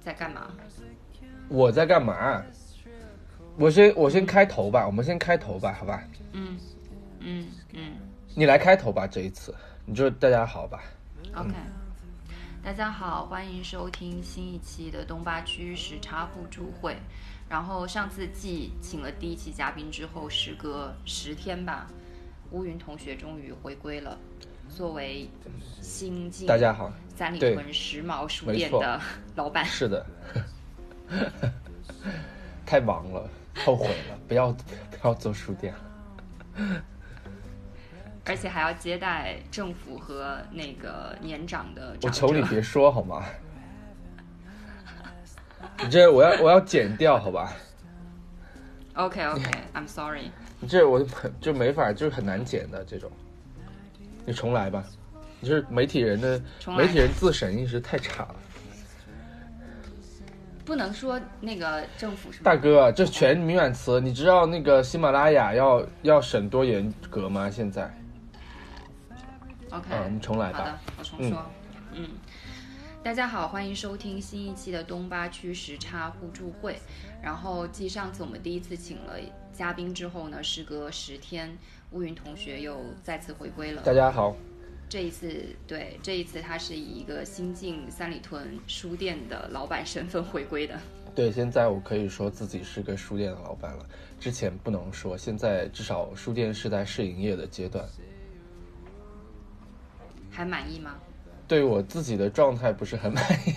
在干嘛？我在干嘛？我先我先开头吧，我们先开头吧，好吧？嗯嗯嗯你来开头吧，这一次你就大家好吧。，OK。大家好，欢迎收听新一期的东八区时差互助会。然后上次继请了第一期嘉宾之后，时隔十天吧，乌云同学终于回归了，作为新晋大家好，三里屯时髦书店的 老板。是的，太忙了，后悔了，不要不要做书店了。而且还要接待政府和那个年长的长。我求你别说好吗？你这我要我要剪掉好吧？OK OK，I'm sorry。你这我就没法，就是很难剪的这种。你重来吧，你就是媒体人的媒体人自审意识太差了。不能说那个政府？大哥，这全敏感词，你知道那个喜马拉雅要要审多严格吗？现在，OK，、啊，你重来好的吧。，我重说。嗯大家好，欢迎收听新一期的东八区时差互助会。然后继上次我们第一次请了嘉宾之后呢，时隔十天，乌云同学又再次回归了。大家好，这一次，对这一次他是以一个新晋三里屯书店的老板身份回归的。对，现在我可以说自己是个书店的老板了，之前不能说，现在至少书店是在试营业的阶段。还满意吗？对我自己的状态不是很满意。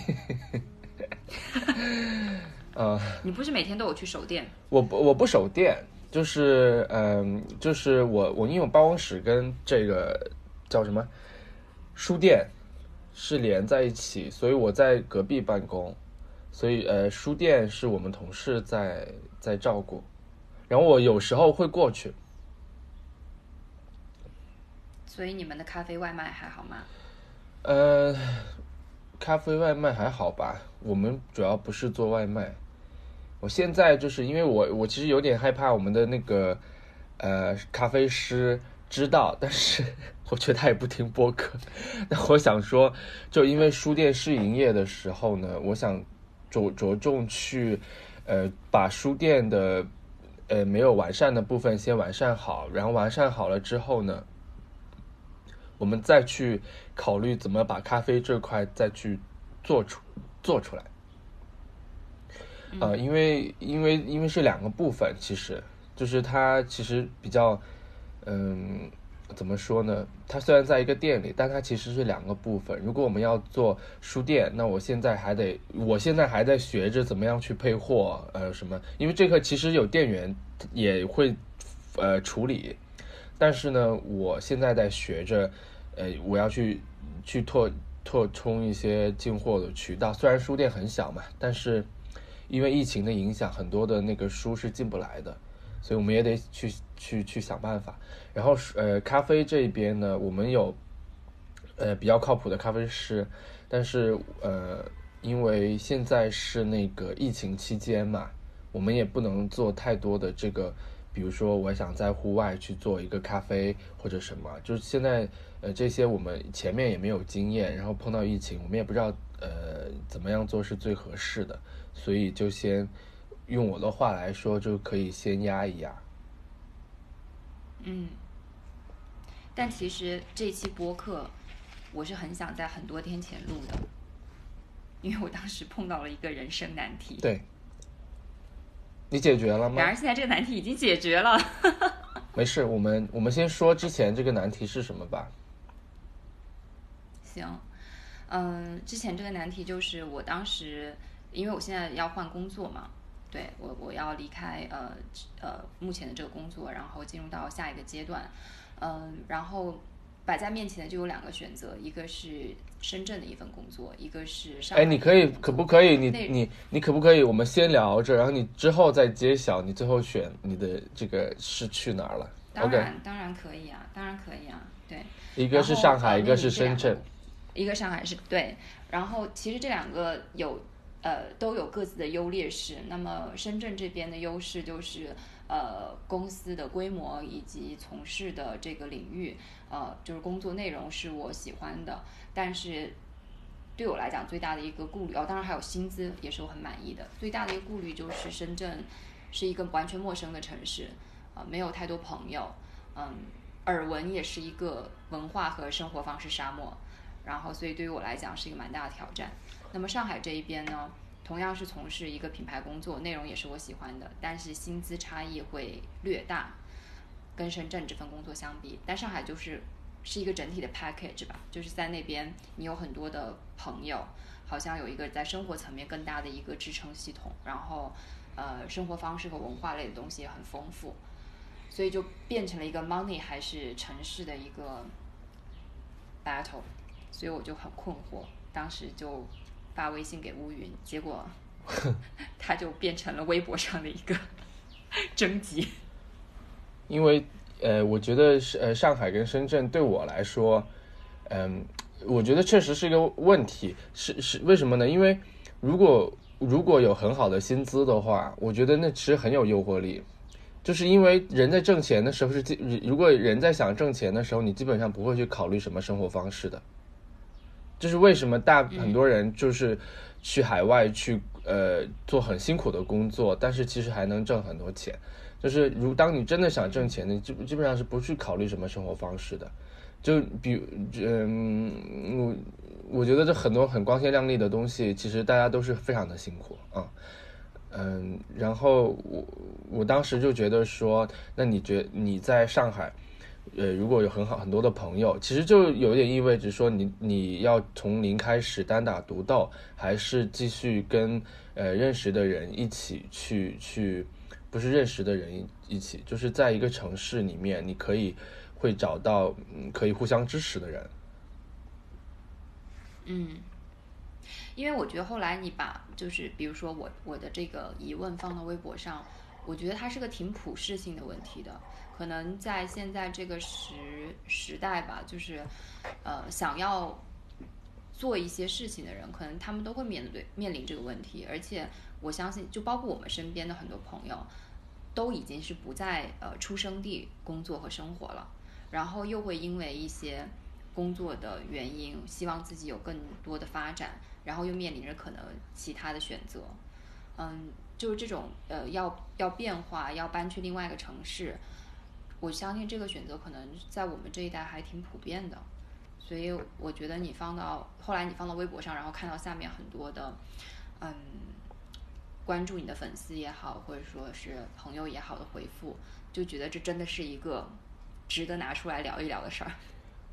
呃，你不是每天都有去守店？我不我不守店，就是嗯、就是我我因为我办公室跟这个叫什么书店是连在一起，所以我在隔壁办公，所以呃书店是我们同事在在照顾，然后我有时候会过去，所以你们的咖啡外卖还好吗？呃，咖啡外卖还好吧？我们主要不是做外卖。我现在就是因为我我其实有点害怕我们的那个呃咖啡师知道，但是 我觉得他也不听播客。那我想说，就因为书店试营业的时候呢，我想着着重去呃把书店的呃没有完善的部分先完善好，然后完善好了之后呢。我们再去考虑怎么把咖啡这块再去做出做出来。呃，因为因为因为是两个部分，其实就是它其实比较，嗯，怎么说呢？它虽然在一个店里，但它其实是两个部分。如果我们要做书店，那我现在还得，我现在还在学着怎么样去配货，呃，什么？因为这个其实有店员也会呃处理，但是呢，我现在在学着，呃，我要去去拓拓充一些进货的渠道。虽然书店很小嘛，但是因为疫情的影响，很多的那个书是进不来的，所以我们也得去去去想办法。然后呃，咖啡这边呢，我们有呃比较靠谱的咖啡师，但是呃，因为现在是那个疫情期间嘛，我们也不能做太多的这个。比如说，我想在户外去做一个咖啡或者什么，就是现在呃这些我们前面也没有经验，然后碰到疫情，我们也不知道呃怎么样做是最合适的，所以就先用我的话来说，就可以先压一压。嗯，但其实这期播客我是很想在很多天前录的，因为我当时碰到了一个人生难题。对，你解决了吗然？而现在这个难题已经解决了。没事，我们我们先说之前这个难题是什么吧。行，嗯，之前这个难题就是我当时，因为我现在要换工作嘛，对我我要离开呃呃目前的这个工作，然后进入到下一个阶段，嗯，然后摆在面前的就有两个选择，一个是深圳的一份工作，一个是上海哎，你可以可不可以？你你你可不可以？我们先聊着，然后你之后再揭晓你最后选你的这个是去哪儿了当然当然可以啊，当然可以啊，对。一个是上海，呃一个是深圳。一个上海是对，然后其实这两个有呃都有各自的优劣势。那么深圳这边的优势就是呃公司的规模以及从事的这个领域，呃就是工作内容是我喜欢的，但是对我来讲最大的一个顾虑哦，当然还有薪资也是我很满意的。最大的一个顾虑就是深圳是一个完全陌生的城市，啊，没有太多朋友，嗯，耳闻也是一个文化和生活方式沙漠，然后所以对于我来讲是一个蛮大的挑战。那么上海这一边呢，同样是从事一个品牌工作，内容也是我喜欢的，但是薪资差异会略大，跟深圳这份工作相比，但上海就是。是一个整体的 package 吧，就是在那边你有很多的朋友，好像有一个在生活层面更大的一个支撑系统，然后呃生活方式和文化类的东西也很丰富，所以就变成了一个 money 还是城市的一个 battle，所以我就很困惑，当时就发微信给乌云，结果 他就变成了微博上的一个 征集，因为。呃，我觉得是呃，上海跟深圳对我来说，嗯，我觉得确实是一个问题。是是为什么呢？因为如果如果有很好的薪资的话，我觉得那其实很有诱惑力。就是因为人在挣钱的时候是，如果人在想挣钱的时候，你基本上不会去考虑什么生活方式的。就是为什么大很多人就是去海外去呃做很辛苦的工作，但是其实还能挣很多钱。就是如当你真的想挣钱，你基基本上是不去考虑什么生活方式的，就比嗯，我我觉得这很多很光鲜亮丽的东西，其实大家都是非常的辛苦啊，嗯，然后我我当时就觉得说，那你觉你在上海，呃，如果有很好很多的朋友，其实就有点意味着说，你你要从零开始单打独斗，还是继续跟呃认识的人一起去去。不是认识的人一起，就是在一个城市里面，你可以会找到嗯可以互相支持的人。嗯，因为我觉得后来你把就是比如说我我的这个疑问放到微博上，我觉得它是个挺普世性的问题的。可能在现在这个时时代吧，就是呃想要做一些事情的人，可能他们都会面对面临这个问题，而且。我相信，就包括我们身边的很多朋友，都已经是不在呃出生地工作和生活了，然后又会因为一些工作的原因，希望自己有更多的发展，然后又面临着可能其他的选择，嗯，就是这种呃要要变化，要搬去另外一个城市，我相信这个选择可能在我们这一代还挺普遍的，所以我觉得你放到后来你放到微博上，然后看到下面很多的，嗯。关注你的粉丝也好，或者说是朋友也好的回复，就觉得这真的是一个值得拿出来聊一聊的事儿。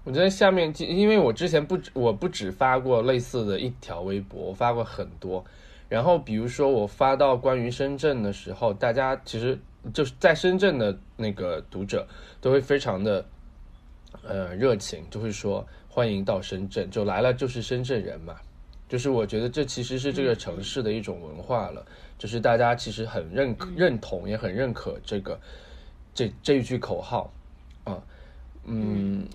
我觉得下面，因为我之前不止我不止发过类似的一条微博，我发过很多。然后比如说我发到关于深圳的时候，大家其实就是在深圳的那个读者都会非常的呃热情，就会说欢迎到深圳，就来了就是深圳人嘛。就是我觉得这其实是这个城市的一种文化了。就是大家其实很认认同，也很认可这个这这一句口号啊，嗯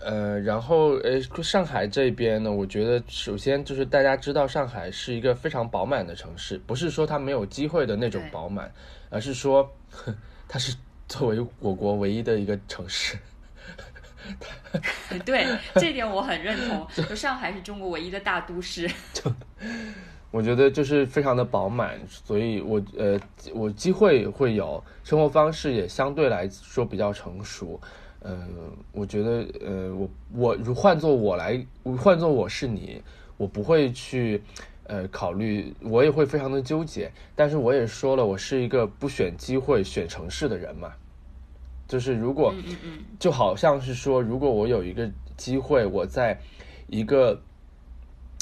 呃，然后呃，上海这边呢，我觉得首先就是大家知道上海是一个非常饱满的城市，不是说它没有机会的那种饱满，而是说 它是作为我国唯一的一个城市。对，这点我很认同。就上海是中国唯一的大都市。就我觉得就是非常的饱满，所以我呃，我机会会有，生活方式也相对来说比较成熟，嗯，我觉得呃，我我如换做我来，换做我是你，我不会去呃考虑，我也会非常的纠结，但是我也说了，我是一个不选机会选城市的人嘛，就是如果就好像是说，如果我有一个机会，我在一个。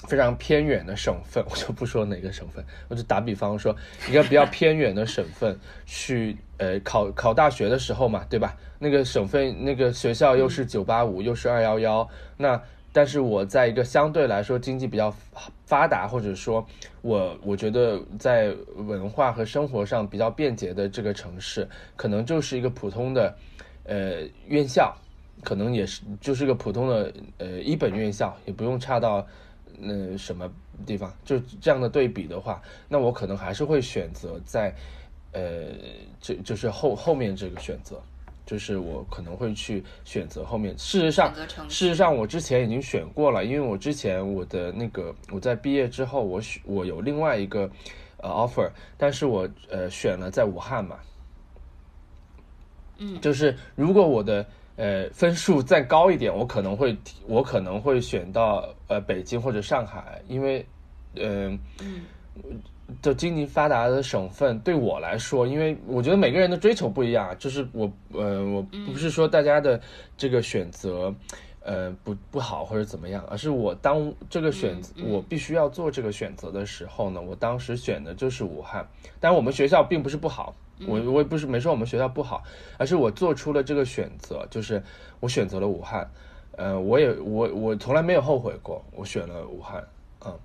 非常偏远的省份，我就不说哪个省份，我就打比方说一个比较偏远的省份去呃考考大学的时候嘛，对吧？那个省份那个学校又是九八五又是二幺幺，那但是我在一个相对来说经济比较发达，或者说我我觉得在文化和生活上比较便捷的这个城市，可能就是一个普通的呃院校，可能也是就是个普通的呃一本院校，也不用差到。那什么地方就这样的对比的话，那我可能还是会选择在，呃，这就是后后面这个选择，就是我可能会去选择后面。事实上事实上我之前已经选过了，因为我之前我的那个我在毕业之后，我选我有另外一个呃 offer，但是我呃选了在武汉嘛。嗯，就是如果我的呃分数再高一点，我可能会我可能会选到呃北京或者上海，因为嗯。嗯就经济发达的省份，对我来说，因为我觉得每个人的追求不一样，就是我呃，我不是说大家的这个选择，呃，不不好或者怎么样，而是我当这个选择，我必须要做这个选择的时候呢，我当时选的就是武汉。但我们学校并不是不好，我我也不是没说我们学校不好，而是我做出了这个选择，就是我选择了武汉。呃，我也我我从来没有后悔过，我选了武汉，嗯，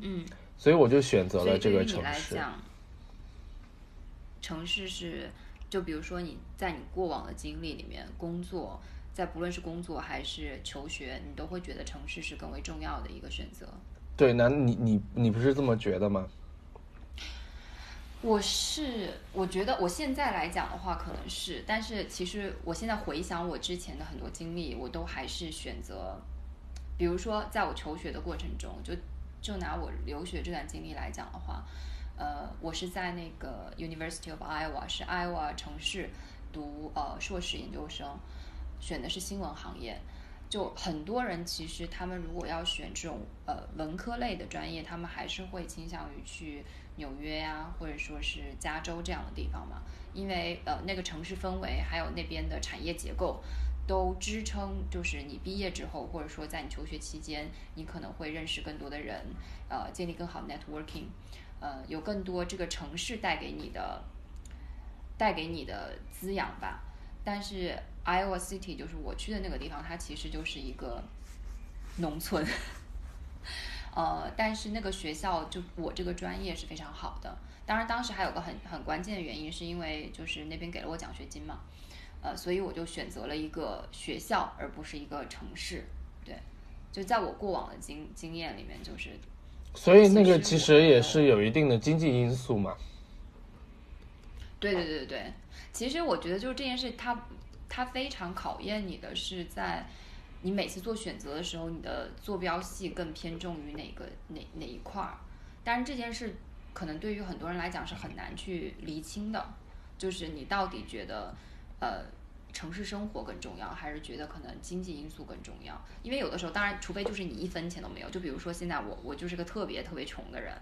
嗯，所以我就选择了这个城市。城市是，就比如说你在你过往的经历里面工作，在不论是工作还是求学，你都会觉得城市是更为重要的一个选择。对，那你你你不是这么觉得吗？我是，我觉得我现在来讲的话，可能是，但是其实我现在回想我之前的很多经历，我都还是选择，比如说在我求学的过程中，就就拿我留学这段经历来讲的话，呃，我是在那个 University of Iowa，是 Iowa 城市读呃硕士研究生，选的是新闻行业。就很多人其实他们如果要选这种呃文科类的专业，他们还是会倾向于去纽约呀、或者说是加州这样的地方嘛，因为呃那个城市氛围还有那边的产业结构。都支撑，就是你毕业之后，或者说在你求学期间，你可能会认识更多的人，呃，建立更好的 networking，呃，有更多这个城市带给你的带给你的滋养吧。但是 Iowa City 就是我去的那个地方，它其实就是一个农村。呃，但是那个学校就我这个专业是非常好的。当然，当时还有个很很关键的原因，是因为就是那边给了我奖学金嘛，呃，所以我就选择了一个学校，而不是一个城市。对，就在我过往的经经验里面，就是所以那个其实也是有一定的经济因素嘛。对对对对对，其实我觉得就是这件事它，它非常考验你的是在你每次做选择的时候，你的坐标系更偏重于哪个哪哪一块儿。但是这件事可能对于很多人来讲是很难去厘清的，就是你到底觉得呃城市生活更重要，还是觉得可能经济因素更重要？因为有的时候，当然除非就是你一分钱都没有，就比如说现在我我就是个特别特别穷的人，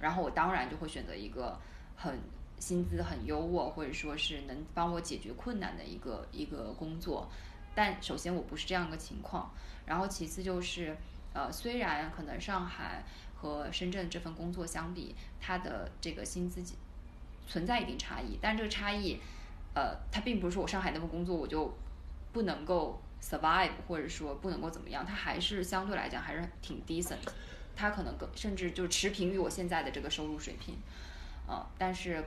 然后我当然就会选择一个很薪资很优渥，或者说是能帮我解决困难的一个一个工作。但首先我不是这样一个情况，然后其次就是，呃，虽然可能上海和深圳这份工作相比，它的这个薪资存在一定差异，但这个差异，呃，它并不是说我上海那份工作我就不能够 survive，或者说不能够怎么样，它还是相对来讲还是挺 decent，它可能更甚至就持平于我现在的这个收入水平，呃，但是，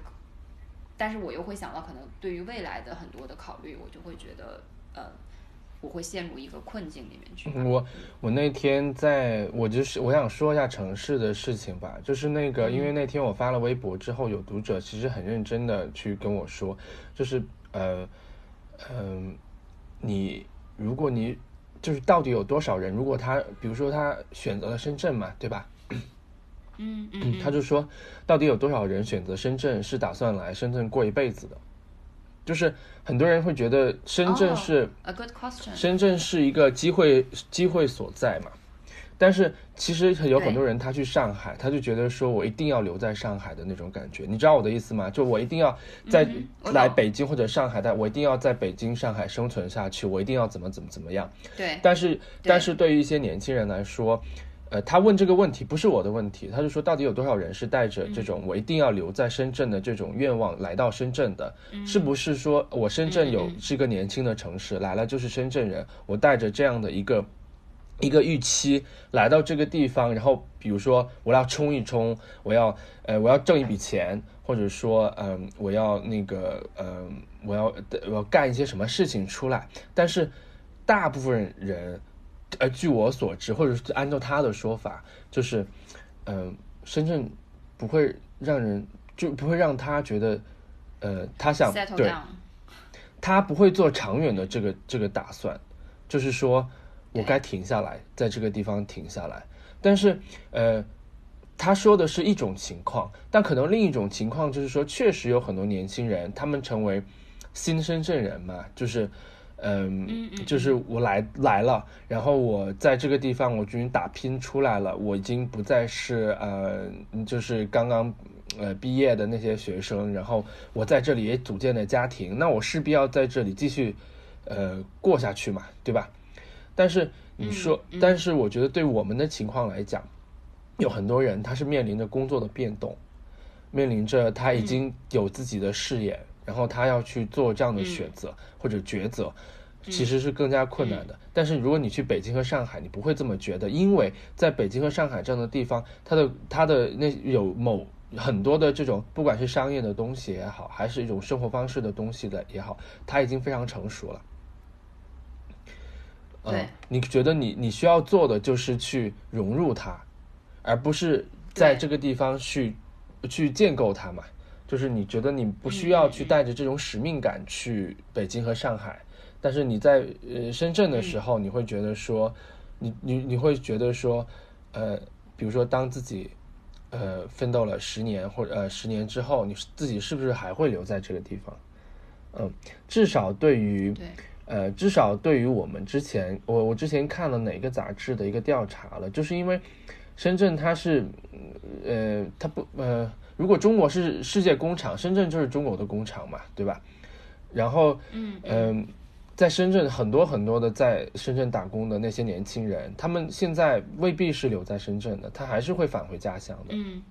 但是我又会想到，可能对于未来的很多的考虑，我就会觉得，呃，我会陷入一个困境里面去。我我那天在我就是我想说一下城市的事情吧，就是那个，因为那天我发了微博之后，有读者其实很认真的去跟我说，就是呃嗯、你如果你就是到底有多少人，如果他比如说他选择了深圳嘛，对吧？嗯嗯他就说，到底有多少人选择深圳是打算来深圳过一辈子的？就是很多人会觉得深圳哦是、a good question。深圳是一个机会机会所在嘛，但是其实有很多人他去上海，他就觉得说我一定要留在上海的那种感觉，你知道我的意思吗？就我一定要在来北京或者上海，但我一定要在北京、上海生存下去，我一定要怎么怎么怎么样。对，但是但是对于一些年轻人来说，呃，他问这个问题不是我的问题，他就说到底有多少人是带着这种我一定要留在深圳的这种愿望来到深圳的？是不是说我深圳有是一个年轻的城市，来了就是深圳人，我带着这样的一个。一个预期来到这个地方，然后比如说我要冲一冲，我要呃我要挣一笔钱，或者说嗯我要那个嗯我要我要干一些什么事情出来，但是大部分人，呃据我所知，或者是按照他的说法，就是嗯、深圳不会让人就不会让他觉得呃他想对。他不会做长远的这个这个打算，就是说我该停下来，在这个地方停下来。但是，呃，他说的是一种情况，但可能另一种情况就是说，确实有很多年轻人，他们成为新深圳人嘛，就是，嗯，就是我来来了，然后我在这个地方我终于打拼出来了，我已经不再是呃，就是刚刚。呃，毕业的那些学生，然后我在这里也组建了家庭，那我势必要在这里继续，呃，过下去嘛，对吧？但是你说，但是我觉得对我们的情况来讲，有很多人他是面临着工作的变动，面临着他已经有自己的事业，然后他要去做这样的选择或者抉择，其实是更加困难的。但是如果你去北京和上海，你不会这么觉得，因为在北京和上海这样的地方，它的它的那有某。很多的这种，不管是商业的东西也好，还是一种生活方式的东西的也好，它已经非常成熟了。对，你觉得你你需要做的就是去融入它，而不是在这个地方去去建构它嘛？就是你觉得你不需要去带着这种使命感去北京和上海，但是你在呃深圳的时候，你会觉得说，你你你会觉得说，呃，比如说当自己。呃，奋斗了十年或者呃十年之后，你自己是不是还会留在这个地方？嗯，至少对于呃，至少对于我们之前，我我之前看了哪个杂志的一个调查了，就是因为深圳它是呃，它不呃，如果中国是世界工厂，深圳就是中国的工厂嘛，对吧？然后嗯嗯。在深圳，很多很多的在深圳打工的那些年轻人，他们现在未必是留在深圳的，他还是会返回家乡的。嗯，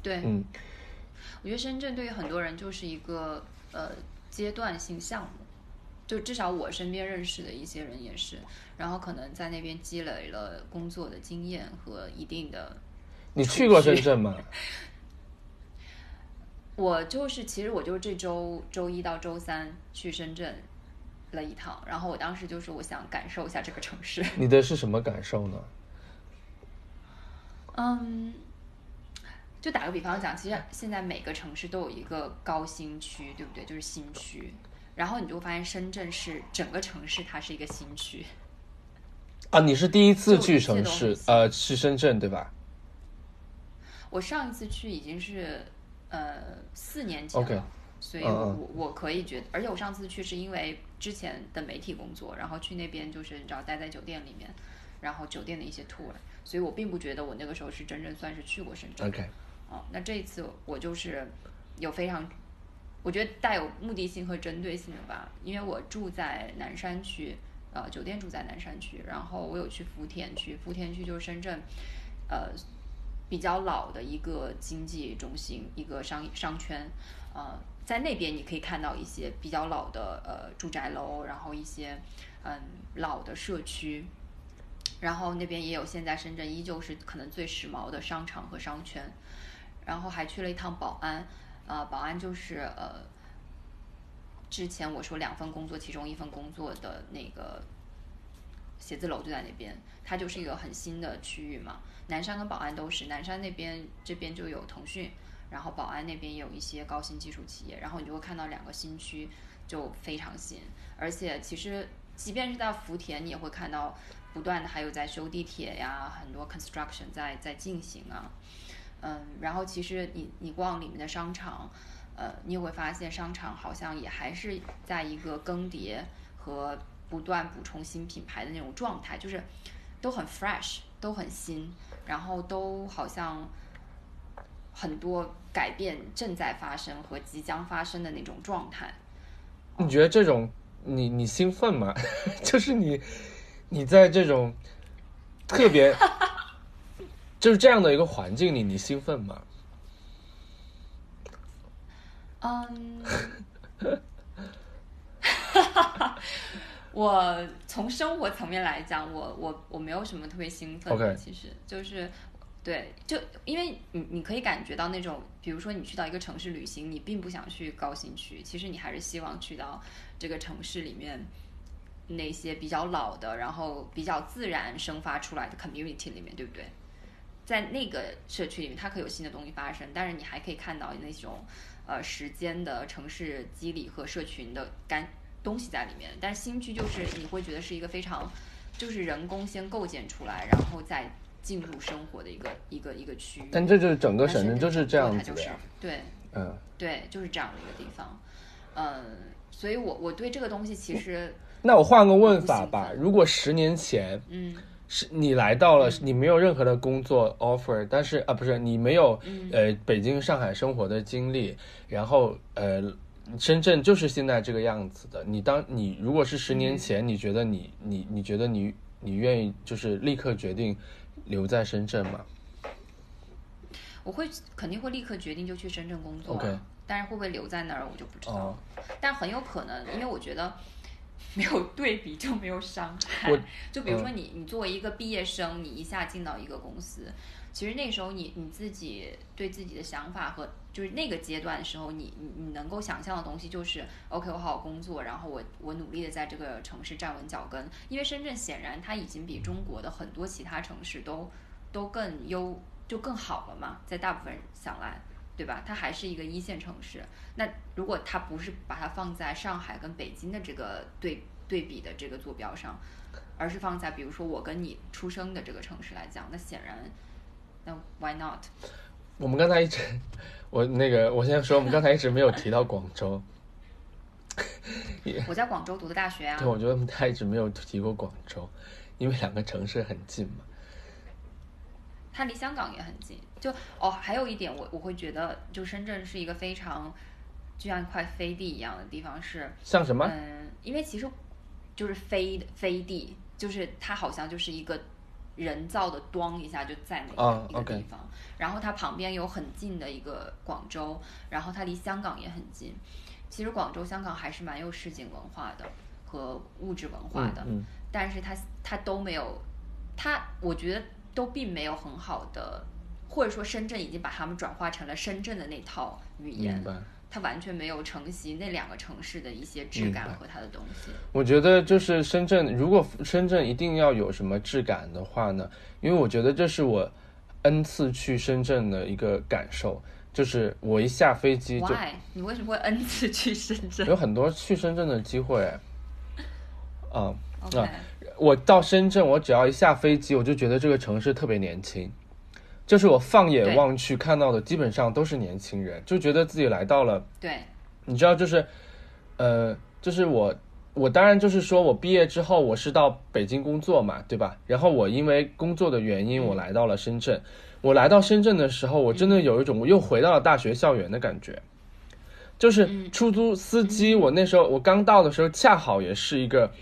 对，嗯，我觉得深圳对于很多人就是一个呃阶段性项目，就至少我身边认识的一些人也是，然后可能在那边积累了工作的经验和一定的。你去过深圳吗？我就是，其实我就是这周周一到周三去深圳。了一趟，然后我当时就是我想感受一下这个城市。你的是什么感受呢？嗯，就打个比方讲，其实现在每个城市都有一个高新区，对不对？就是新区。然后你就发现深圳是整个城市，它是一个新区。啊，你是第一次去城市，呃，去深圳对吧？我上一次去已经是呃四年前了。所以，我我可以觉得，而且我上次去是因为之前的媒体工作，然后去那边就是你知道待在酒店里面，然后酒店的一些 tour，所以我并不觉得我那个时候是真正算是去过深圳。OK，哦，那这一次我就是有非常，我觉得带有目的性和针对性的吧，因为我住在南山区，呃，酒店住在南山区，然后我有去福田区，福田区就是深圳，呃，比较老的一个经济中心，一个商商圈，呃。在那边你可以看到一些比较老的呃住宅楼，然后一些嗯老的社区，然后那边也有现在深圳依旧是可能最时髦的商场和商圈，然后还去了一趟宝安，呃宝安就是呃之前我说两份工作其中一份工作的那个写字楼就在那边，它就是一个很新的区域嘛，南山跟宝安都是，南山那边这边就有腾讯。然后宝安那边也有一些高新技术企业，然后你就会看到两个新区就非常新，而且其实即便是在福田，你也会看到不断的还有在修地铁呀，很多 construction 在在进行啊，嗯，然后其实你你逛里面的商场，呃，你也会发现商场好像也还是在一个更迭和不断补充新品牌的那种状态，就是都很 fresh，都很新，然后都好像。很多改变正在发生和即将发生的那种状态，你觉得这种你你兴奋吗？就是你你在这种特别就是这样的一个环境里，你兴奋吗？嗯，我从生活层面来讲，我我我没有什么特别兴奋的，其实就是。对，就因为你你可以感觉到那种，比如说你去到一个城市旅行，你并不想去高新区，其实你还是希望去到这个城市里面那些比较老的，然后比较自然生发出来的 community 里面，对不对？在那个社区里面，它可以有新的东西发生，但是你还可以看到那种呃时间的城市机理和社群的干东西在里面。但是新区就是你会觉得是一个非常就是人工先构建出来，然后再进入生活的一个一个一个区域。但这就是整个省但城就是这样子就是的。对嗯，对，就是这样的一个地方。嗯，所以我我对这个东西其实那我换个问法吧，如果十年前嗯是你来到了，你没有任何的工作 offer，但是啊不是你没有嗯呃北京、上海生活的经历，然后呃深圳就是现在这个样子的。你当你如果是十年前，你觉得你你你觉得你你愿意就是立刻决定留在深圳吗？我会肯定会立刻决定就去深圳工作但是会不会留在那儿我就不知道。哦但很有可能，因为我觉得没有对比就没有伤害我。就比如说你，你作为一个毕业生，你一下进到一个公司，其实那时候你你自己对自己的想法和就是那个阶段的时候，你你你能够想象的东西就是 OK，我好好工作，然后我我努力的在这个城市站稳脚跟。因为深圳显然它已经比中国的很多其他城市都都更优就更好了嘛，在大部分人想来。对吧？它还是一个一线城市。那如果它不是把它放在上海跟北京的这个对对比的这个坐标上，而是放在比如说我跟你出生的这个城市来讲，那显然，那 why not？我们刚才一直，我那个我先说，我们刚才一直没有提到广州。我在广州读的大学啊对，。我觉得我们他一直没有提过广州，因为两个城市很近嘛。它离香港也很近。就哦，还有一点我我会觉得，就深圳是一个非常就像一块飞地一样的地方是，像什么？嗯，因为其实就是飞飞地，就是它好像就是一个人造的咣一下就在那一个地方，然后它旁边有很近的一个广州，然后它离香港也很近。其实广州、香港还是蛮有市井文化的和物质文化的，嗯但是它它都没有，它我觉得都并没有很好的，或者说深圳已经把它们转化成了深圳的那套语嗯，言。它完全没有承袭那两个城市的一些质感和它的东西。我觉得就是深圳，如果深圳一定要有什么质感的话呢，因为我觉得这是我 n 次去深圳的一个感受，就是我一下飞机就 Why？你为什么会 N 次去深圳有很多去深圳的机会。啊、啊我到深圳，我只要一下飞机，我就觉得这个城市特别年轻，就是我放眼望去看到的基本上都是年轻人，就觉得自己来到了对，你知道，就是，呃，就是我，我当然就是说我毕业之后，我是到北京工作嘛，对吧？然后我因为工作的原因，我来到了深圳。我来到深圳的时候，我真的有一种我又回到了大学校园的感觉。就是出租司机，我那时候我刚到的时候，恰好也是一个，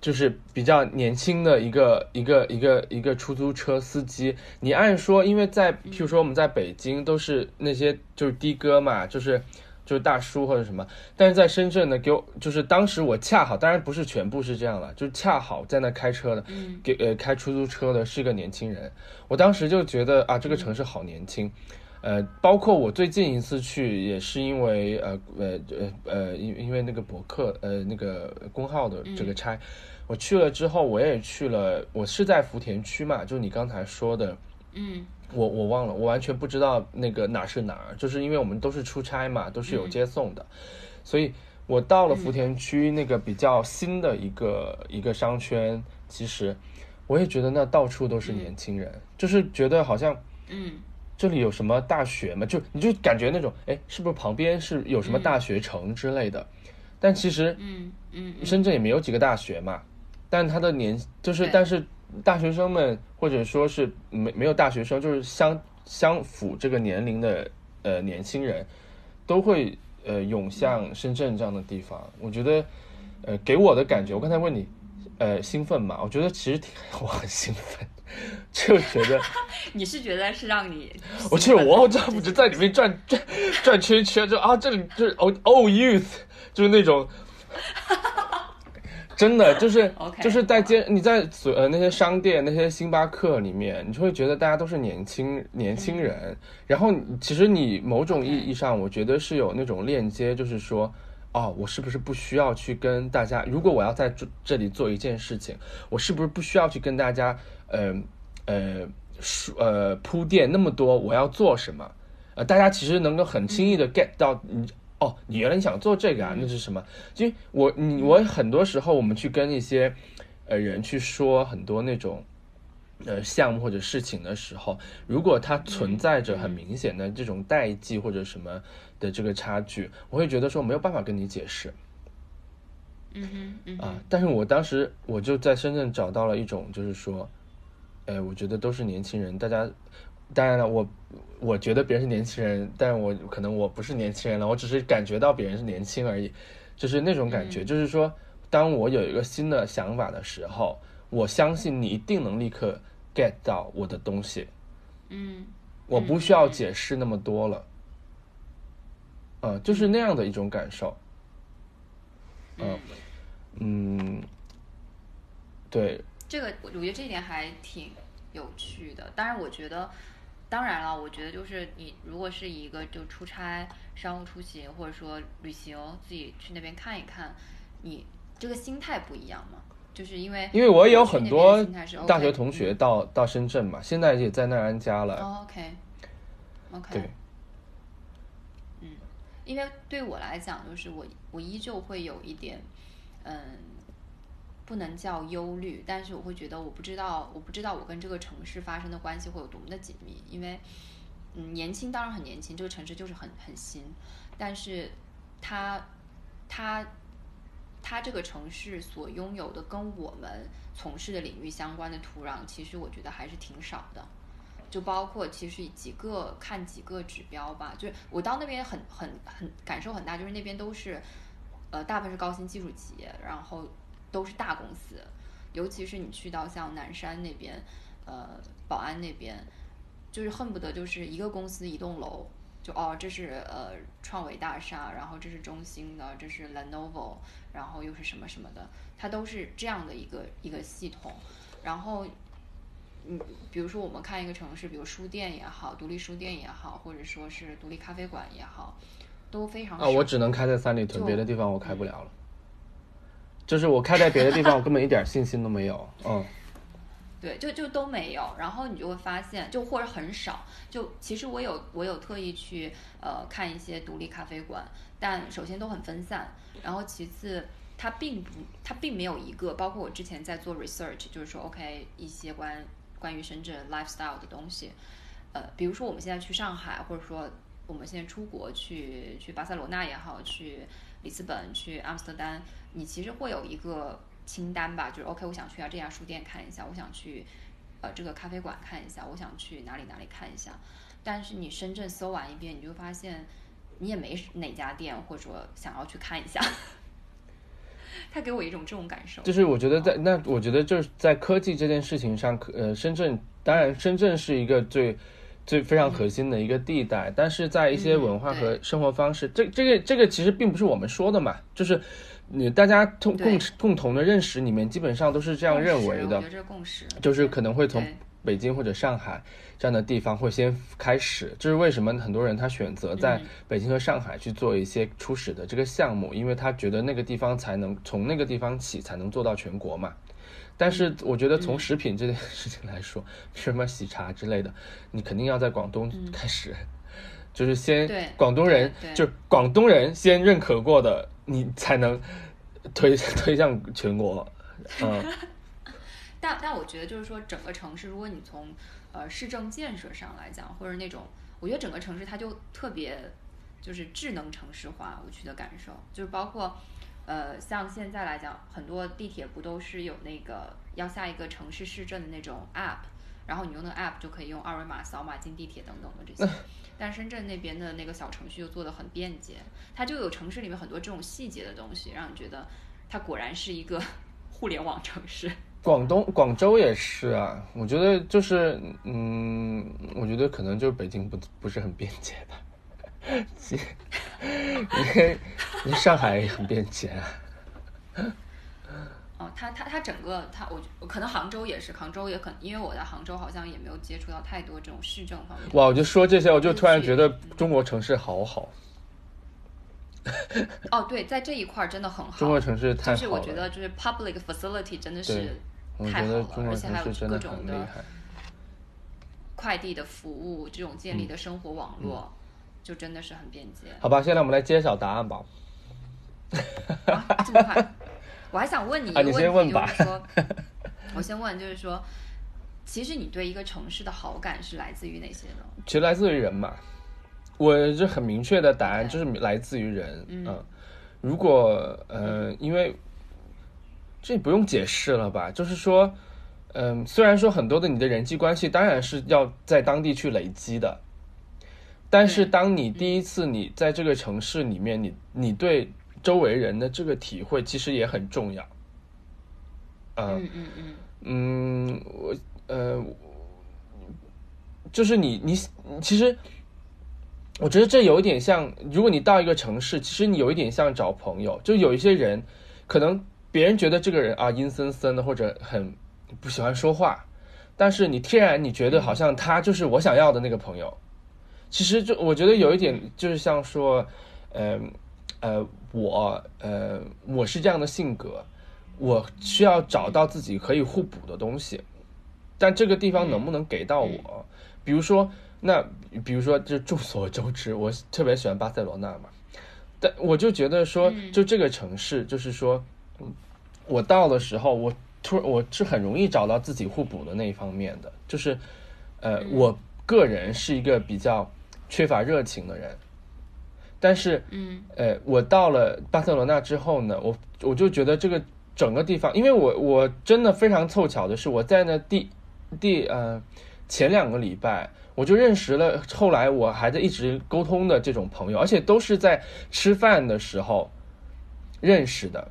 就是比较年轻的一个一个一个一个出租车司机。你按说，因为在譬如说我们在北京都是那些就是的哥嘛，就是就是大叔或者什么，但是在深圳呢，给我就是当时我恰好，当然不是全部是这样了，就是恰好在那开车的，给呃开出租车的是个年轻人，我当时就觉得啊，这个城市好年轻。呃，包括我最近一次去，也是因为呃呃呃呃，因因为那个博客呃那个公号的这个差，我去了之后，我也去了，我是在福田区嘛，就你刚才说的，嗯。我我忘了，我完全不知道那个哪是哪儿，就是因为我们都是出差嘛，都是有接送的，所以我到了福田区那个比较新的一个、一个商圈，其实我也觉得那到处都是年轻人，就是觉得好像嗯这里有什么大学吗？就你就感觉那种，哎，是不是旁边是有什么大学城之类的？但其实嗯嗯嗯，深圳也没有几个大学嘛，但他的年就是，但是大学生们或者说是没没有大学生，就是相相符这个年龄的呃年轻人，都会呃涌向深圳这样的地方。我觉得呃给我的感觉，我刚才问你呃兴奋嘛，我觉得其实挺 我很兴奋，就觉得 你是觉得是让你我去我这不就在里面转转转圈圈，就啊这里就是 old old youth，就是那种。真的就是就是在街，你在所呃那些商店、那些星巴克里面，你就会觉得大家都是年轻年轻人。然后其实你某种意义上，我觉得是有那种链接，就是说，哦，我是不是不需要去跟大家？如果我要在这这里做一件事情，我是不是不需要去跟大家，呃呃说呃铺垫那么多我要做什么，呃，大家其实能够很轻易的 get 到你哦，你原来你想做这个啊，那是什么？就我你我很多时候我们去跟一些呃人去说很多那种呃项目或者事情的时候，如果它存在着很明显的这种代际或者什么的这个差距，我会觉得说没有办法跟你解释。嗯哼，嗯啊，但是我当时我就在深圳找到了一种，就是说，哎，我觉得都是年轻人，大家，当然了，我我觉得别人是年轻人，但我可能我不是年轻人了，我只是感觉到别人是年轻而已，就是那种感觉，就是说，当我有一个新的想法的时候，我相信你一定能立刻 get 到我的东西，嗯，我不需要解释那么多了，嗯，就是那样的一种感受。嗯，嗯，对，这个我我觉得这一点还挺有趣的。当然，我觉得，当然了，我觉得就是你如果是一个就出差、商务出行，或者说旅行，自己去那边看一看，你这个心态不一样嘛。就是因为因为我也有很多大学同学到到深圳嘛，现在也在那儿安家了。OK，OK，对。因为对我来讲，就是我我依旧会有一点，嗯，不能叫忧虑，但是我会觉得我不知道，我不知道我跟这个城市发生的关系会有多么的紧密。因为，嗯，年轻当然很年轻，这个城市就是很很新，但是它它它这个城市所拥有的跟我们从事的领域相关的土壤，其实我觉得还是挺少的。就包括其实几个看几个指标吧，就是我到那边很很很感受很大，就是那边都是，呃，大部分是高新技术企业，然后都是大公司，尤其是你去到像南山那边，呃，宝安那边，就是恨不得就是一个公司一栋楼，就哦，这是呃创维大厦，然后这是中兴的，这是 Lenovo，然后又是什么什么的，它都是这样的一个一个系统，然后。嗯，比如说我们看一个城市，比如书店也好，独立书店也好，或者说是独立咖啡馆也好，都非常啊，我只能开在三里屯，别的地方我开不了了。就是我开在别的地方，我根本一点信心都没有。嗯，对，就就都没有。然后你就会发现，就或者很少。就其实我有我有特意去呃看一些独立咖啡馆，但首先都很分散，然后其次它并不它并没有一个，包括我之前在做 research，就是说 OK 一些关。关于深圳 lifestyle 的东西，呃，比如说我们现在去上海，或者说我们现在出国去去巴塞罗那也好，去里斯本、去阿姆斯特丹，你其实会有一个清单吧，就是 OK，我想去啊这家书店看一下，我想去呃这个咖啡馆看一下，我想去哪里哪里看一下。但是你深圳搜完一遍，你就发现你也没哪家店，或者说想要去看一下。他给我一种这种感受，就是我觉得在那，我觉得就是在科技这件事情上，呃，深圳当然深圳是一个最最非常核心的一个地带，但是在一些文化和生活方式，这这个这个其实并不是我们说的嘛，就是你大家共共共同的认识里面，基本上都是这样认为的，共识，就是可能会从。北京或者上海这样的地方会先开始，这是为什么很多人他选择在北京和上海去做一些初始的这个项目，因为他觉得那个地方才能从那个地方起才能做到全国嘛。但是我觉得从食品这件事情来说，什么喜茶之类的，你肯定要在广东开始，就是先广东人就广东人先认可过的，你才能推 推向全国，嗯。但但我觉得就是说，整个城市，如果你从呃市政建设上来讲，或者那种，我觉得整个城市它就特别就是智能城市化。我去的感受。就是包括呃像现在来讲，很多地铁不都是有那个要下一个城市市政的那种 app，然后你用那个 app 就可以用二维码扫码进地铁等等的这些。但深圳那边的那个小程序又做的很便捷，它就有城市里面很多这种细节的东西，让你觉得它果然是一个 互联网城市。广东广州也是啊，我觉得就是，嗯，我觉得可能就是北京不不是很便捷吧，因为 上海也很便捷啊。哦，它它它整个它我可能杭州也是，杭州也可能，因为我在杭州好像也没有接触到太多这种市政方面。哇，我就说这些，我就突然觉得中国城市好好。哦，对，在这一块真的很好。中国城市太好了。就是我觉得就是 public facility 真的是。我觉得中国城市真的很厉害。快递的服务这种建立的生活网络，就真的是很便捷。好吧，现在我们来揭晓答案吧。啊，这么快？我还想问你一个问题，问吧就是说，我先问，就是说，其实你对一个城市的好感是来自于哪些呢？其实来自于人嘛，我这很明确的答案就是来自于人。嗯如果呃，因为这不用解释了吧？就是说，嗯、虽然说很多的你的人际关系当然是要在当地去累积的，但是当你第一次你在这个城市里面，你你对周围人的这个体会其实也很重要。嗯嗯嗯嗯嗯，我呃，就是你你其实，我觉得这有一点像，如果你到一个城市，其实你有一点像找朋友，就有一些人，可能别人觉得这个人啊阴森森的，或者很不喜欢说话，但是你天然你觉得好像他就是我想要的那个朋友。其实就我觉得有一点就是像说，嗯呃我呃我是这样的性格，我需要找到自己可以互补的东西，但这个地方能不能给到我？比如说，那比如说，就众所周知，我特别喜欢巴塞罗那嘛，但我就觉得说，就这个城市，就是说，嗯我到的时候，我突我是很容易找到自己互补的那一方面的，就是，呃，我个人是一个比较缺乏热情的人，但是，嗯。呃，我到了巴塞罗那之后呢，我我就觉得这个整个地方，因为我我真的非常凑巧的是，我在那第第呃前两个礼拜，我就认识了后来我还在一直沟通的这种朋友，而且都是在吃饭的时候认识的。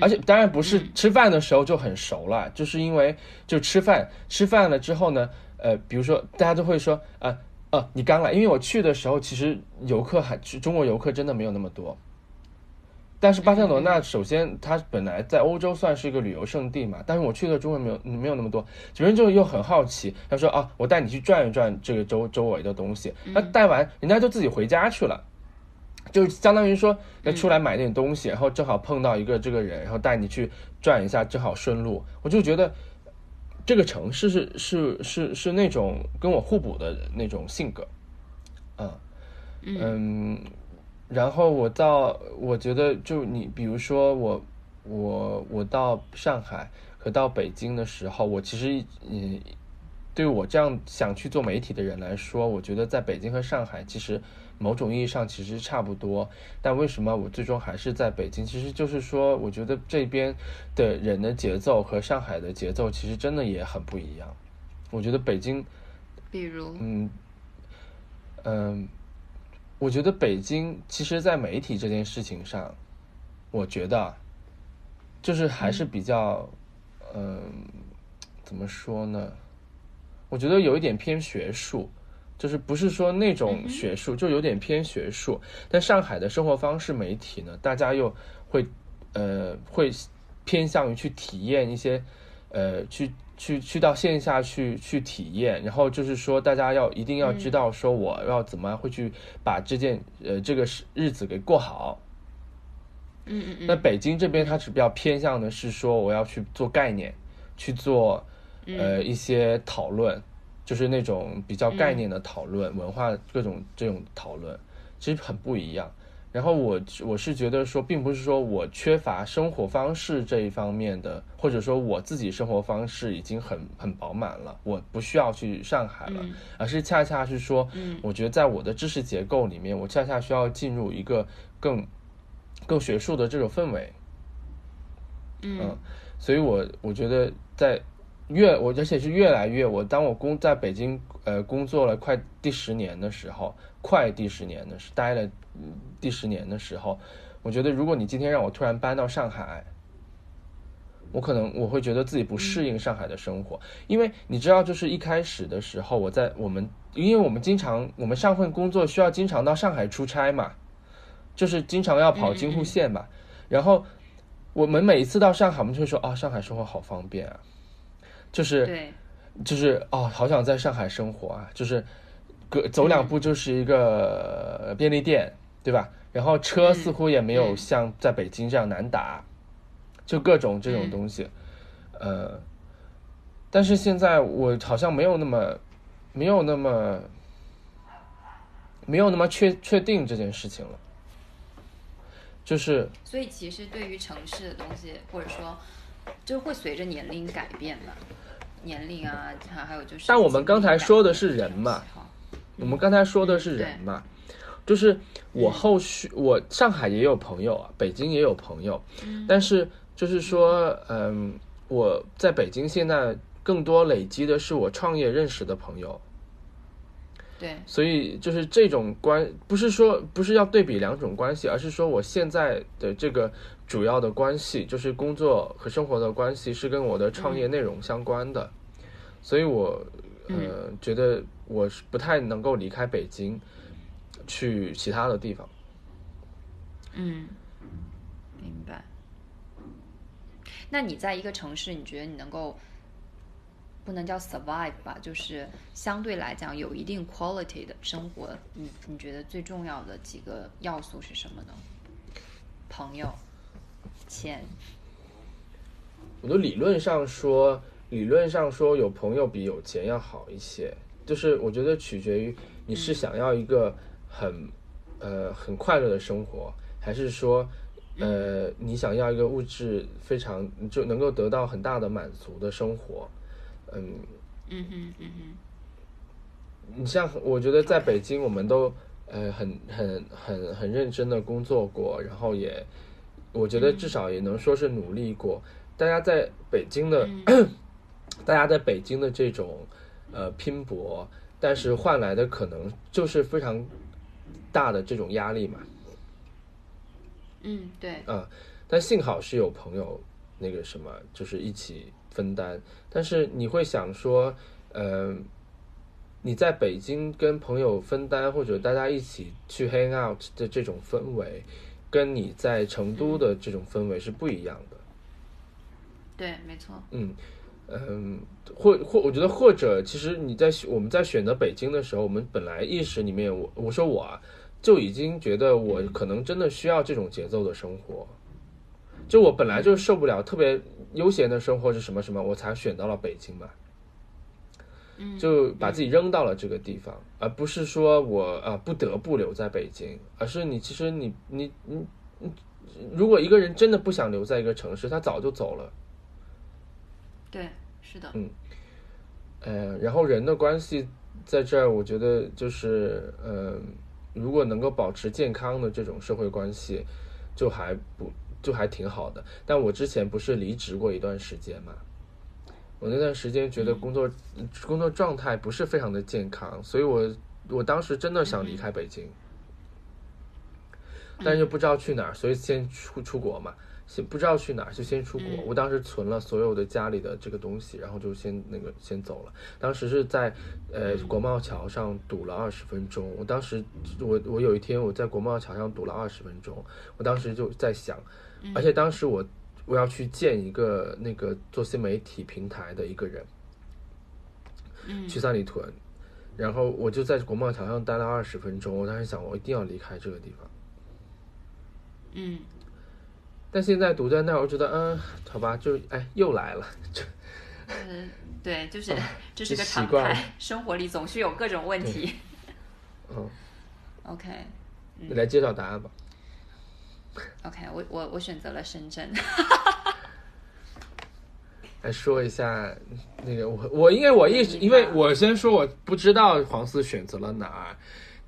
而且当然不是吃饭的时候就很熟了，就是因为就吃饭吃饭了之后呢，呃，比如说大家都会说啊呃你刚来，因为我去的时候其实游客还中国游客真的没有那么多，但是巴塞罗那首先它本来在欧洲算是一个旅游胜地嘛，但是我去的中国没有没有那么多，别人就又很好奇，他说啊我带你去转一转这个周周围的东西，那带完人家就自己回家去了。就是相当于说，要出来买点东西，然后正好碰到一个这个人，然后带你去转一下，正好顺路。我就觉得这个城市是是是是那种跟我互补的那种性格，嗯嗯，然后我到我觉得就你比如说我我我到上海和到北京的时候，我其实嗯。对我这样想去做媒体的人来说，我觉得在北京和上海其实某种意义上其实差不多。但为什么我最终还是在北京？其实就是说，我觉得这边的人的节奏和上海的节奏其实真的也很不一样。我觉得北京，比如，嗯嗯，我觉得北京其实，在媒体这件事情上，我觉得啊就是还是比较，嗯，怎么说呢？我觉得有一点偏学术，就是不是说那种学术，就有点偏学术。但上海的生活方式媒体呢，大家又会呃会偏向于去体验一些呃去去去到线下去去体验，然后就是说大家要一定要知道说我要怎么样会去把这件呃这个日日子给过好。嗯嗯嗯，那北京这边它是比较偏向的是说我要去做概念，去做呃一些讨论，就是那种比较概念的讨论，文化各种这种讨论，其实很不一样。然后我我是觉得说，并不是说我缺乏生活方式这一方面的，或者说我自己生活方式已经很很饱满了，我不需要去上海了，而是恰恰是说，我觉得在我的知识结构里面，我恰恰需要进入一个更更学术的这种氛围。嗯所以我我觉得在越我而且是越来越我当我工在北京呃工作了快第十年的时候，快第十年的时待了嗯第十年的时候，我觉得如果你今天让我突然搬到上海，我可能我会觉得自己不适应上海的生活，因为你知道，就是一开始的时候我在我们，因为我们经常我们上份工作需要经常到上海出差嘛，就是经常要跑京沪线嘛，然后我们每一次到上海，我们就会说啊，上海生活好方便啊，就是对，就是哦，好想在上海生活啊，就是隔走两步就是一个呃便利店，对吧？然后车似乎也没有像在北京这样难打，就各种这种东西，呃，但是现在我好像没有那么没有那么没有那么确确定这件事情了。就是所以其实对于城市的东西，或者说，就会随着年龄改变的，年龄啊，还还有就是。但我们刚才说的是人嘛，我们刚才说的是人嘛，就是我后续我上海也有朋友啊，北京也有朋友，但是就是说，嗯，我在北京现在更多累积的是我创业认识的朋友。对，所以就是这种关，不是说不是要对比两种关系，而是说我现在的这个主要的关系，就是工作和生活的关系是跟我的创业内容相关的，所以我呃觉得我是不太能够离开北京去其他的地方。嗯，明白。那你在一个城市，你觉得你能够？不能叫 survive 吧，就是相对来讲有一定 quality 的生活。你你觉得最重要的几个要素是什么呢？朋友、钱。我的理论上说，理论上说有朋友比有钱要好一些。就是我觉得取决于你是想要一个很呃很快乐的生活，还是说呃你想要一个物质非常就能够得到很大的满足的生活。嗯嗯哼嗯哼，你像我觉得在北京，我们都呃很很很很认真的工作过，然后也我觉得至少也能说是努力过。大家在北京的，大家在北京的这种呃拼搏，但是换来的可能就是非常大的这种压力嘛。嗯，对。啊，但幸好是有朋友那个什么，就是一起。分担，但是你会想说，呃，你在北京跟朋友分担，或者大家一起去 hang out 的这种氛围，跟你在成都的这种氛围是不一样的。对，没错。嗯嗯，或或，我觉得或者，其实你在我们在选择北京的时候，我们本来意识里面，我我说我啊，就已经觉得我可能真的需要这种节奏的生活。就我本来就受不了特别悠闲的生活是什么什么，我才选到了北京嘛。就把自己扔到了这个地方，而不是说我啊不得不留在北京，而是你其实你你你你，如果一个人真的不想留在一个城市，他早就走了。对，是的。嗯，呃，然后人的关系在这儿，我觉得就是呃，如果能够保持健康的这种社会关系，就还不。就还挺好的，但我之前不是离职过一段时间嘛，我那段时间觉得工作工作状态不是非常的健康，所以我我当时真的想离开北京，但是又不知道去哪儿，所以先出出国嘛。先不知道去哪儿，就先出国。我当时存了所有的家里的这个东西，然后就先那个先走了。当时是在呃国贸桥上堵了二十分钟。我当时我我有一天我在国贸桥上堵了二十分钟，我当时就在想，而且当时我我要去见一个那个做新媒体平台的一个人，去三里屯，然后我就在国贸桥上待了二十分钟。我当时想，我一定要离开这个地方。嗯。但现在堵在那儿，我觉得，嗯，好吧，就哎，又来了，就，嗯，对，就是 这是个常态，生活里总是有各种问题。嗯，OK，你来揭晓答案吧。OK，我我我选择了深圳。来说一下那个我我因为我一直因为我先说我不知道黄四选择了哪儿。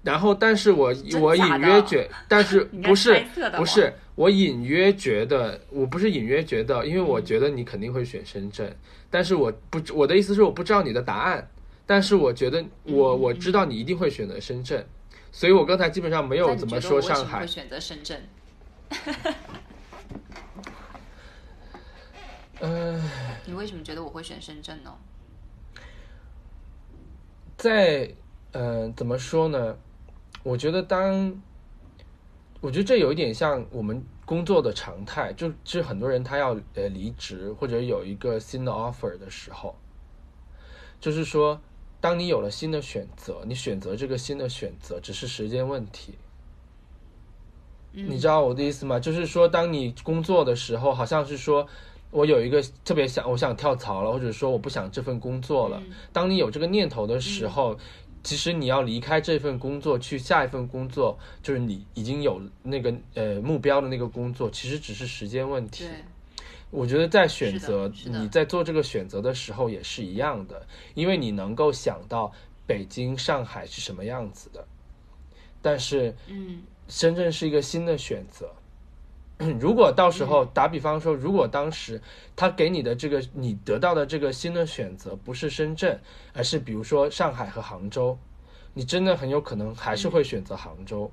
然后，但是我我隐约觉，但是 不是不是，我隐约觉得，我不是隐约觉得，因为我觉得你肯定会选深圳，但是我不，我的意思是我不知道你的答案，但是我觉得我我知道你一定会选择深圳，所以我刚才基本上没有怎么说上海。选择深圳。呃。你为什么觉得我会选深圳呢？在呃，怎么说呢？我觉得，当我觉得这有一点像我们工作的常态，就就是很多人他要呃离职或者有一个新的 offer 的时候，就是说，当你有了新的选择，你选择这个新的选择只是时间问题。你知道我的意思吗？就是说，当你工作的时候，好像是说我有一个特别想，我想跳槽了，或者说我不想这份工作了。当你有这个念头的时候，其实你要离开这份工作去下一份工作，就是你已经有那个呃目标的那个工作，其实只是时间问题。我觉得在选择你在做这个选择的时候也是一样的，因为你能够想到北京、上海是什么样子的，但是嗯，深圳是一个新的选择。如果到时候打比方说，如果当时他给你的这个你得到的这个新的选择不是深圳，而是比如说上海和杭州，你真的很有可能还是会选择杭州。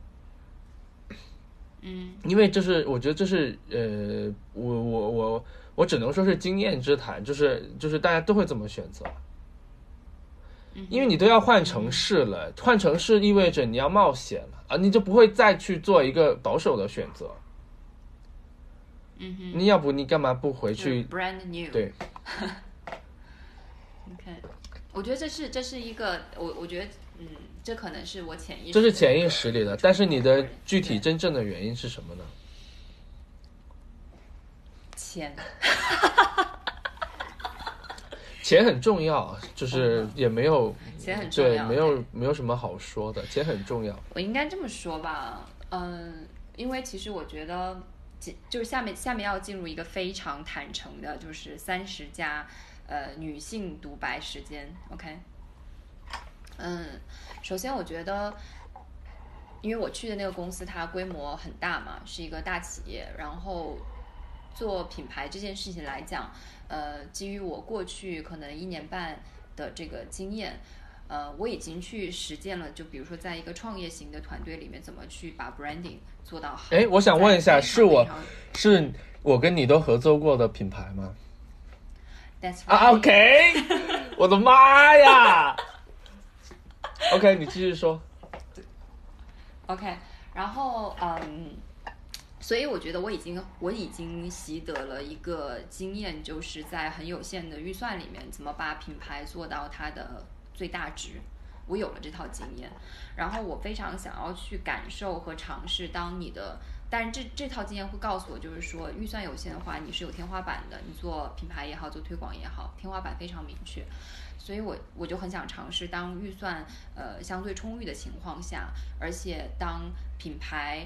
嗯，因为这是我觉得这是呃，我我我我只能说是经验之谈，就是就是大家都会这么选择。因为你都要换城市了，换城市意味着你要冒险了啊，你就不会再去做一个保守的选择。嗯哼，你要不你干嘛不回去？Brand new。对。OK，我觉得这是这是一个我我觉得嗯，这可能是我潜意识。这是潜意识里的，但是你的具体真正的原因是什么呢？钱。钱很重要，就是也没有钱很重要，对，没有没有什么好说的，钱很重要。我应该这么说吧，嗯，因为其实我觉得。就是下面下面要进入一个非常坦诚的，就是三十加呃女性独白时间，OK？嗯，首先我觉得，因为我去的那个公司它规模很大嘛，是一个大企业，然后做品牌这件事情来讲，呃，基于我过去可能一年半的这个经验。呃，我已经去实践了，就比如说，在一个创业型的团队里面，怎么去把 branding 做到好。哎，我想问一下，是我是我跟你都合作过的品牌吗？That's 啊，OK，我的妈呀！OK，你继续说。OK，然后嗯，所以我觉得我已经我已经习得了一个经验，就是在很有限的预算里面，怎么把品牌做到它的。最大值，我有了这套经验，然后我非常想要去感受和尝试。当你的，但是这这套经验会告诉我，就是说预算有限的话，你是有天花板的。你做品牌也好，做推广也好，天花板非常明确。所以我我就很想尝试，当预算呃相对充裕的情况下，而且当品牌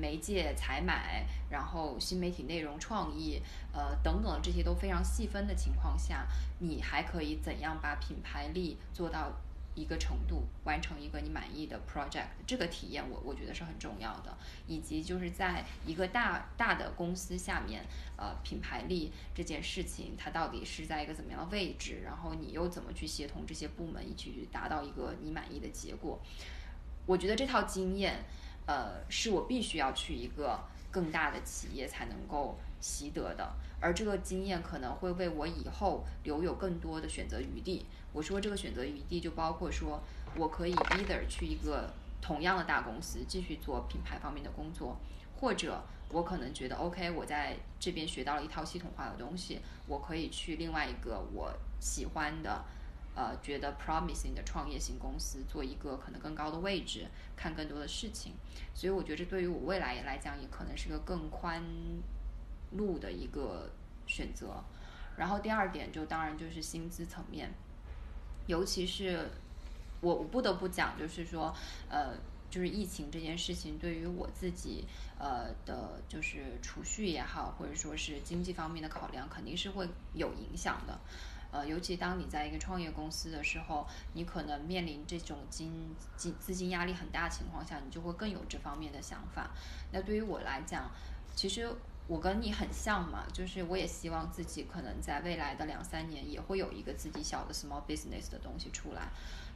媒介采买，然后新媒体内容创意，呃等等这些都非常细分的情况下。你还可以怎样把品牌力做到一个程度，完成一个你满意的 project？这个体验我我觉得是很重要的，以及就是在一个大大的公司下面，呃，品牌力这件事情它到底是在一个怎么样的位置？然后你又怎么去协同这些部门一起去达到一个你满意的结果？我觉得这套经验，呃，是我必须要去一个更大的企业才能够习得的。而这个经验可能会为我以后留有更多的选择余地。我说这个选择余地就包括说，我可以 either 去一个同样的大公司继续做品牌方面的工作，或者我可能觉得 OK，我在这边学到了一套系统化的东西，我可以去另外一个我喜欢的，呃，觉得 promising 的创业型公司做一个可能更高的位置，看更多的事情。所以我觉得这对于我未来来讲也可能是个更宽。路的一个选择，然后第二点就当然就是薪资层面，尤其是我我不得不讲，就是说，呃，就是疫情这件事情对于我自己呃的，就是储蓄也好，或者说是经济方面的考量，肯定是会有影响的。呃，尤其当你在一个创业公司的时候，你可能面临这种金金资金压力很大的情况下，你就会更有这方面的想法。那对于我来讲，其实。我跟你很像嘛，就是我也希望自己可能在未来的两三年也会有一个自己小的 small business 的东西出来。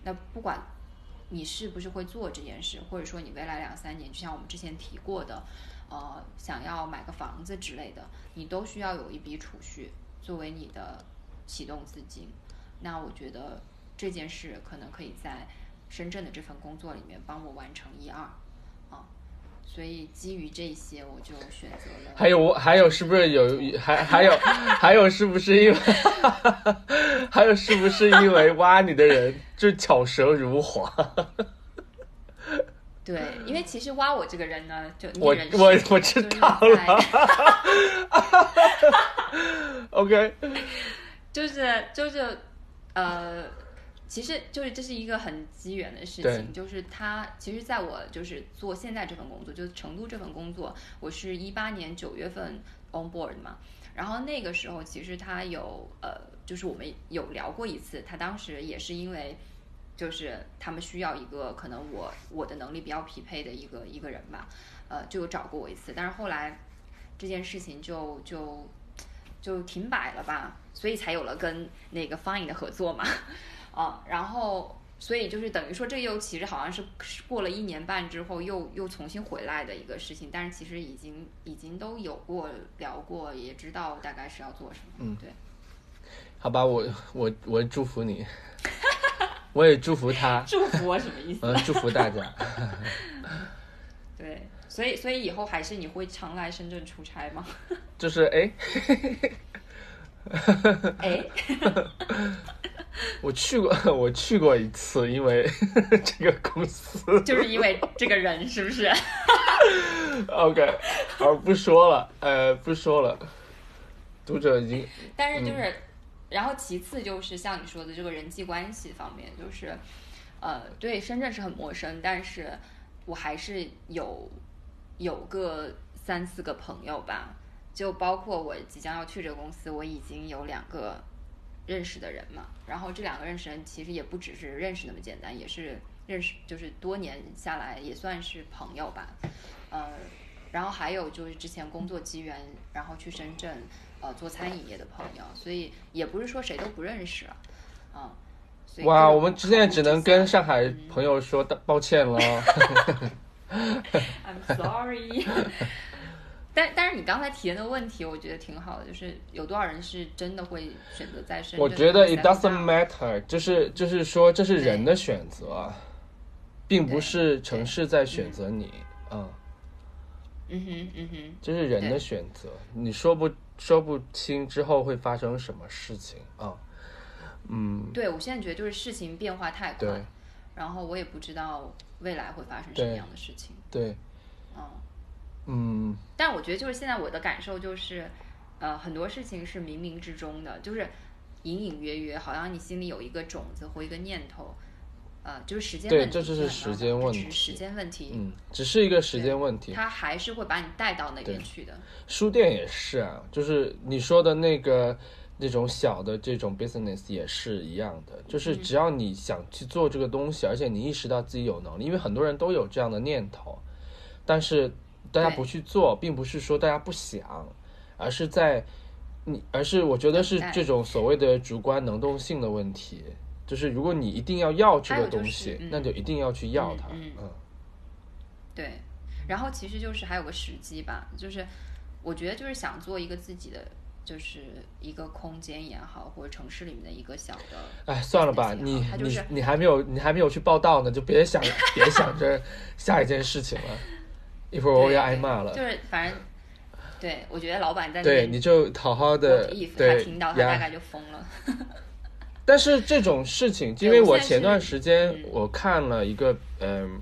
那不管你是不是会做这件事，或者说你未来两三年，就像我们之前提过的，呃，想要买个房子之类的，你都需要有一笔储蓄作为你的启动资金。那我觉得这件事可能可以在深圳的这份工作里面帮我完成一二。所以基于这些，我就选择了。还有我，还有是不是有？还还有还有是不是因为？还有是不是因为挖你的人就巧舌如簧？对，因为其实挖我这个人呢，就我我我知就是道在了。OK，就是就是呃，其实就是这是一个很机缘的事情，就是他其实在我就是做现在这份工作，就是成都这份工作，我是一八年九月份 on board 嘛，然后那个时候其实他有呃，就是我们有聊过一次，他当时也是因为。就是他们需要一个可能我我的能力比较匹配的一个一个人吧，呃，就有找过我一次，但是后来这件事情就就就停摆了吧，所以才有了跟那个 Fine 的合作嘛，啊，然后所以就是等于说这又其实好像是过了一年半之后又又重新回来的一个事情，但是其实已经已经都有过聊过，也知道大概是要做什么，嗯对，好吧，我我我祝福你，我也祝福他，祝福我什么意思？嗯，祝福大家。对，所以所以以后还是你会常来深圳出差吗？就是哎，哎，我去过，我去过一次，因为这个公司。就是因为这个人是不是？OK，好，不说了，呃，不说了，读者已经但是就是，然后其次就是像你说的这个人际关系方面，就是，呃，对深圳是很陌生，但是我还是有有个三四个朋友吧，就包括我即将要去这个公司，我已经有两个认识的人嘛，然后这两个认识人其实也不只是认识那么简单，也是认识，就是多年下来也算是朋友吧，呃，然后还有就是之前工作机缘，然后去深圳。呃做餐饮业的朋友，所以也不是说谁都不认识了，啊、所以哇，我们现在只能跟上海嗯朋友说抱歉了。I'm sorry 但但是你刚才提的那个问题，我觉得挺好的，就是有多少人是真的会选择在深圳？我觉得 it doesn't matter，就是就是说这是人的选择，并不是城市在选择你，嗯，嗯。哼嗯哼，这是人的选择，你说不说不清之后会发生什么事情啊？嗯，对我现在觉得就是事情变化太快，然后我也不知道未来会发生什么样的事情，对，嗯。嗯，但我觉得就是现在我的感受就是，呃，很多事情是冥冥之中的，就是隐隐约约，好像你心里有一个种子或一个念头，呃，就是时间问题。对这就是时间问题时间问题。嗯，只是一个时间问题。它还是会把你带到那边去的。书店也是啊，就是你说的那个那种小的这种 business 也是一样的，就是只要你想去做这个东西，而且你意识到自己有能力，因为很多人都有这样的念头，但是大家不去做，并不是说大家不想，而是在你，而是我觉得是这种所谓的主观能动性的问题。就是如果你一定要要这个东西，嗯那就一定要去要嗯它。嗯嗯对，然后其实就是还有个时机吧，就是我觉得就是想做一个自己的。就是一个空间也好，或者城市里面的一个小的，哎，算了吧，你你你还没有你还没有去报道呢，就别想 别想着下一件事情了，一会儿我对要挨骂了就。是反正，对我觉得老板在那对，你就好好的他对听到他大。概就疯了。但是这种事情，因为我前段时间嗯我看了一个嗯、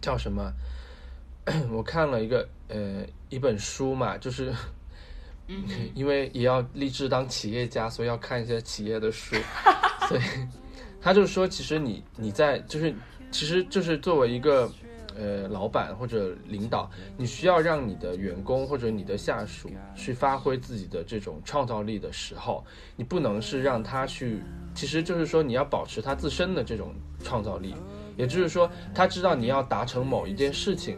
叫什么？我看了一个呃 一本书嘛，就是嗯，因为也要立志当企业家，所以要看一些企业的书，所以 他就是说，其实你你在就是其实就是作为一个呃老板或者领导，你需要让你的员工或者你的下属去发挥自己的这种创造力的时候，你不能是让他去，其实就是说你要保持他自身的这种创造力，也就是说他知道你要达成某一件事情，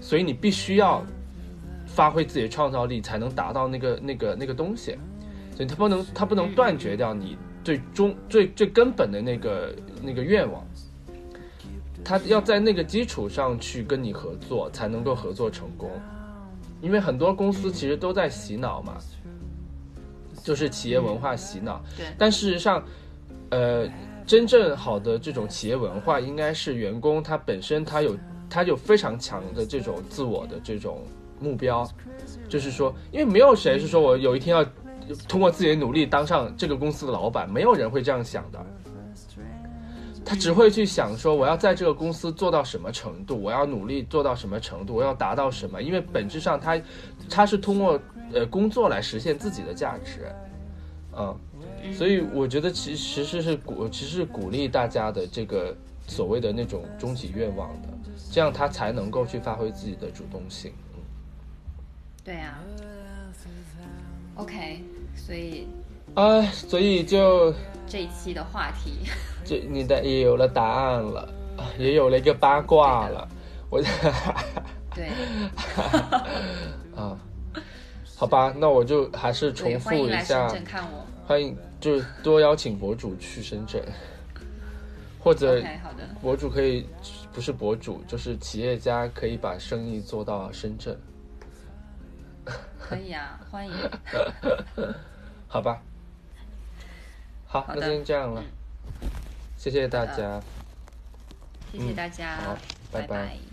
所以你必须要。发挥自己的创造力，才能达到那个那个那个东西，所以他不能他不能断绝掉你最终最最根本的那个那个愿望，他要在那个基础上去跟你合作，才能够合作成功。因为很多公司其实都在洗脑嘛，就是企业文化洗脑，对，但事实上，呃，真正好的这种企业文化，应该是员工他本身他有他有非常强的这种自我的这种目标，就是说，因为没有谁是说我有一天要通过自己的努力当上这个公司的老板，没有人会这样想的。他只会去想说，我要在这个公司做到什么程度，我要努力做到什么程度，我要达到什么。因为本质上他，他是通过呃工作来实现自己的价值，嗯，所以我觉得其实是是鼓，其实是鼓励大家的这个所谓的那种终极愿望的，这样他才能够去发挥自己的主动性。对啊。OK，所以。啊，所以就这一期的话题，这你的也有了答案了，也有了一个八卦了，我对，啊，好吧，那我就还是重复一下，看我，欢迎就多邀请博主去深圳，或者博主可以不是博主，就是企业家可以把生意做到深圳，可以啊，欢迎，好吧。好，那先这样了，谢谢大家，谢谢大家，好，拜拜。